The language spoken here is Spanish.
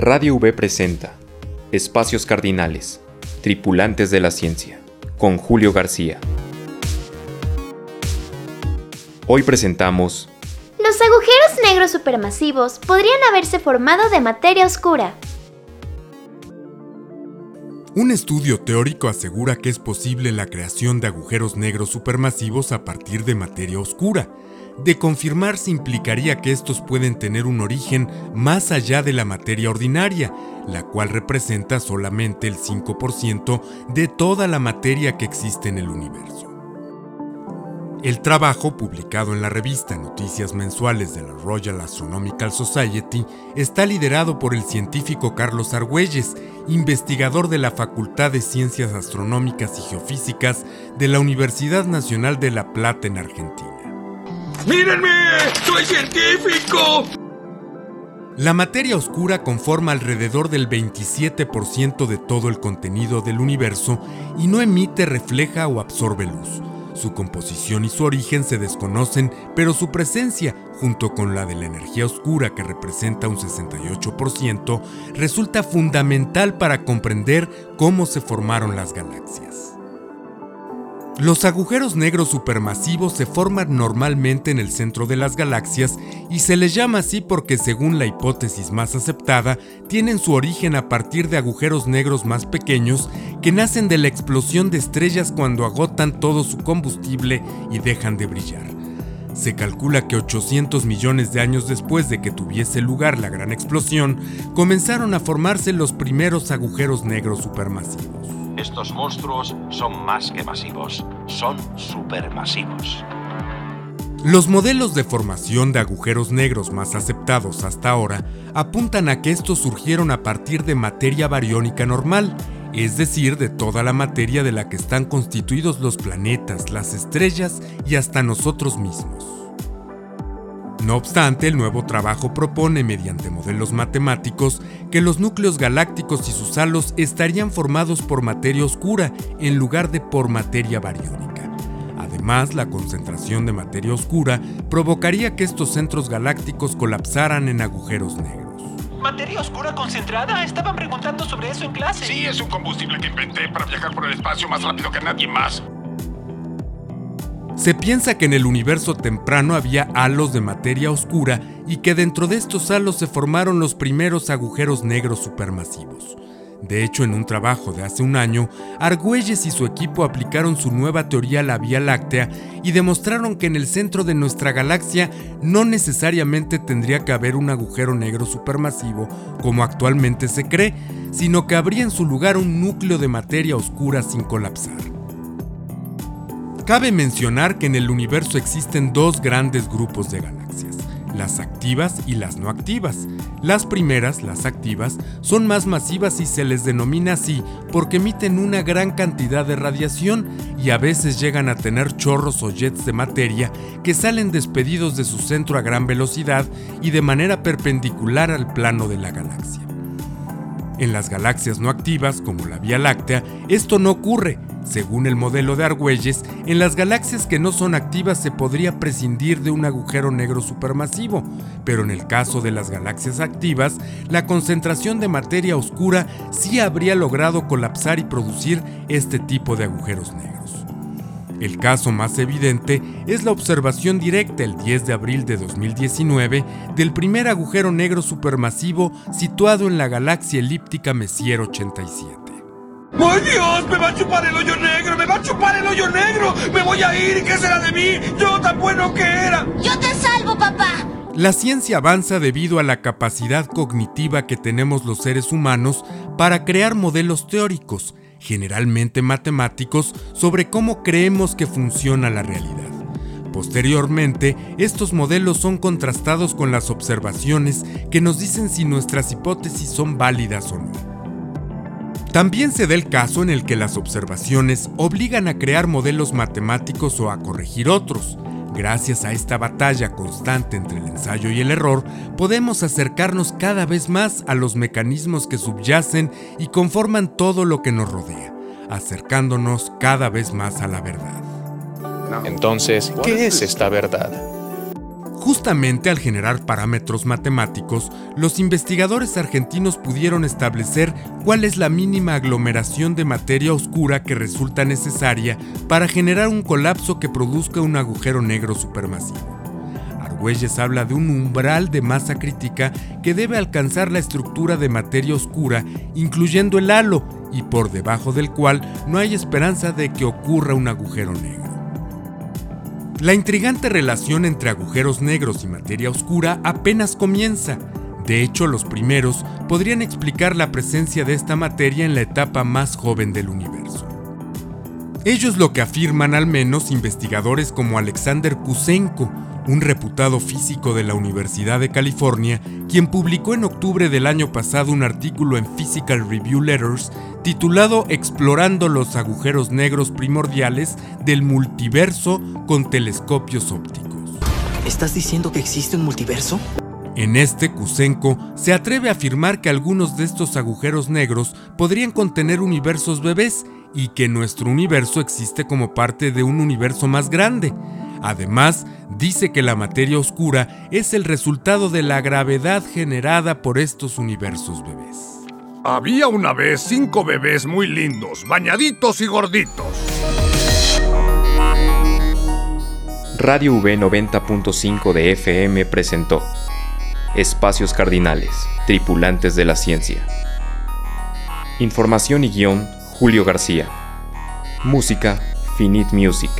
Radio V presenta Espacios Cardinales, Tripulantes de la Ciencia, con Julio García. Hoy presentamos Los agujeros negros supermasivos podrían haberse formado de materia oscura. Un estudio teórico asegura que es posible la creación de agujeros negros supermasivos a partir de materia oscura. De confirmarse implicaría que estos pueden tener un origen más allá de la materia ordinaria, la cual representa solamente el 5% de toda la materia que existe en el universo. El trabajo, publicado en la revista Noticias Mensuales de la Royal Astronomical Society, está liderado por el científico Carlos Argüelles, investigador de la Facultad de Ciencias Astronómicas y Geofísicas de la Universidad Nacional de La Plata en Argentina. ¡Mírenme! ¡Soy científico! La materia oscura conforma alrededor del 27% de todo el contenido del universo y no emite, refleja o absorbe luz. Su composición y su origen se desconocen, pero su presencia, junto con la de la energía oscura que representa un 68%, resulta fundamental para comprender cómo se formaron las galaxias. Los agujeros negros supermasivos se forman normalmente en el centro de las galaxias y se les llama así porque según la hipótesis más aceptada, tienen su origen a partir de agujeros negros más pequeños que nacen de la explosión de estrellas cuando agotan todo su combustible y dejan de brillar. Se calcula que 800 millones de años después de que tuviese lugar la gran explosión, comenzaron a formarse los primeros agujeros negros supermasivos. Estos monstruos son más que masivos, son supermasivos. Los modelos de formación de agujeros negros más aceptados hasta ahora apuntan a que estos surgieron a partir de materia bariónica normal, es decir, de toda la materia de la que están constituidos los planetas, las estrellas y hasta nosotros mismos. No obstante, el nuevo trabajo propone, mediante modelos matemáticos, que los núcleos galácticos y sus halos estarían formados por materia oscura en lugar de por materia bariónica. Además, la concentración de materia oscura provocaría que estos centros galácticos colapsaran en agujeros negros. ¿Materia oscura concentrada? Estaban preguntando sobre eso en clase. Sí, es un combustible que inventé para viajar por el espacio más rápido que nadie más. Se piensa que en el universo temprano había halos de materia oscura y que dentro de estos halos se formaron los primeros agujeros negros supermasivos. De hecho, en un trabajo de hace un año, Argüelles y su equipo aplicaron su nueva teoría a la Vía Láctea y demostraron que en el centro de nuestra galaxia no necesariamente tendría que haber un agujero negro supermasivo como actualmente se cree, sino que habría en su lugar un núcleo de materia oscura sin colapsar. Cabe mencionar que en el universo existen dos grandes grupos de galaxias, las activas y las no activas. Las primeras, las activas, son más masivas y se les denomina así porque emiten una gran cantidad de radiación y a veces llegan a tener chorros o jets de materia que salen despedidos de su centro a gran velocidad y de manera perpendicular al plano de la galaxia. En las galaxias no activas, como la Vía Láctea, esto no ocurre, según el modelo de Argüelles, en las galaxias que no son activas se podría prescindir de un agujero negro supermasivo, pero en el caso de las galaxias activas, la concentración de materia oscura sí habría logrado colapsar y producir este tipo de agujeros negros. El caso más evidente es la observación directa el 10 de abril de 2019 del primer agujero negro supermasivo situado en la galaxia elíptica Messier 87. ¡Ay Dios! ¡Me va a chupar el hoyo negro! ¡Me va a chupar el hoyo negro! ¡Me voy a ir! ¿Qué será de mí? ¡Yo tan bueno que era! ¡Yo te salvo, papá! La ciencia avanza debido a la capacidad cognitiva que tenemos los seres humanos para crear modelos teóricos, generalmente matemáticos, sobre cómo creemos que funciona la realidad. Posteriormente, estos modelos son contrastados con las observaciones que nos dicen si nuestras hipótesis son válidas o no. También se da el caso en el que las observaciones obligan a crear modelos matemáticos o a corregir otros. Gracias a esta batalla constante entre el ensayo y el error, podemos acercarnos cada vez más a los mecanismos que subyacen y conforman todo lo que nos rodea, acercándonos cada vez más a la verdad. Entonces, ¿qué es esta verdad? Justamente al generar parámetros matemáticos, los investigadores argentinos pudieron establecer cuál es la mínima aglomeración de materia oscura que resulta necesaria para generar un colapso que produzca un agujero negro supermasivo. Argüelles habla de un umbral de masa crítica que debe alcanzar la estructura de materia oscura, incluyendo el halo, y por debajo del cual no hay esperanza de que ocurra un agujero negro. La intrigante relación entre agujeros negros y materia oscura apenas comienza. De hecho, los primeros podrían explicar la presencia de esta materia en la etapa más joven del universo. Ello es lo que afirman al menos investigadores como Alexander Kusenko, un reputado físico de la Universidad de California, quien publicó en octubre del año pasado un artículo en Physical Review Letters titulado Explorando los agujeros negros primordiales del multiverso con telescopios ópticos. ¿Estás diciendo que existe un multiverso? En este, Kusenko se atreve a afirmar que algunos de estos agujeros negros podrían contener universos bebés y que nuestro universo existe como parte de un universo más grande. Además, dice que la materia oscura es el resultado de la gravedad generada por estos universos bebés. Había una vez cinco bebés muy lindos, bañaditos y gorditos. Radio V 90.5 de FM presentó Espacios Cardinales, Tripulantes de la Ciencia. Información y guion, Julio García. Música, Finite Music.